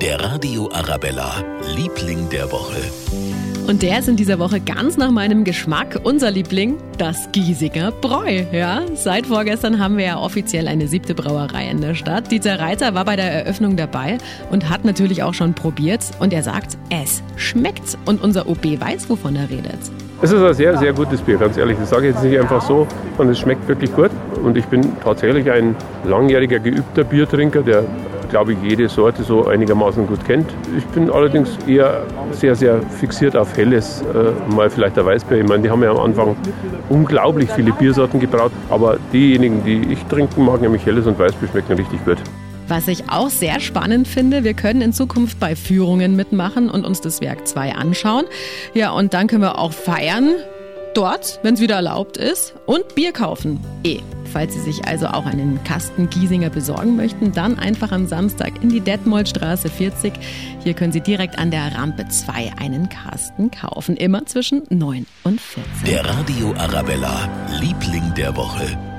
Der Radio Arabella, Liebling der Woche. Und der ist in dieser Woche ganz nach meinem Geschmack. Unser Liebling, das Giesinger Bräu. Ja, seit vorgestern haben wir ja offiziell eine siebte Brauerei in der Stadt. Dieter Reiter war bei der Eröffnung dabei und hat natürlich auch schon probiert. Und er sagt, es schmeckt. Und unser OB weiß, wovon er redet. Es ist ein sehr, sehr gutes Bier, ganz ehrlich. Das sage ich jetzt nicht einfach so, sondern es schmeckt wirklich gut. Und ich bin tatsächlich ein langjähriger, geübter Biertrinker, der glaube ich, jede Sorte so einigermaßen gut kennt. Ich bin allerdings eher sehr, sehr fixiert auf Helles, äh, mal vielleicht der Weißbier. Ich meine, die haben ja am Anfang unglaublich viele Biersorten gebraut, aber diejenigen, die ich trinken mag, nämlich Helles und Weißbier, schmecken richtig gut. Was ich auch sehr spannend finde, wir können in Zukunft bei Führungen mitmachen und uns das Werk 2 anschauen. Ja, und dann können wir auch feiern dort, wenn es wieder erlaubt ist, und Bier kaufen. Eh. Falls Sie sich also auch einen Kasten Giesinger besorgen möchten, dann einfach am Samstag in die Detmoldstraße 40. Hier können Sie direkt an der Rampe 2 einen Kasten kaufen. Immer zwischen 9 und 14. Der Radio Arabella, Liebling der Woche.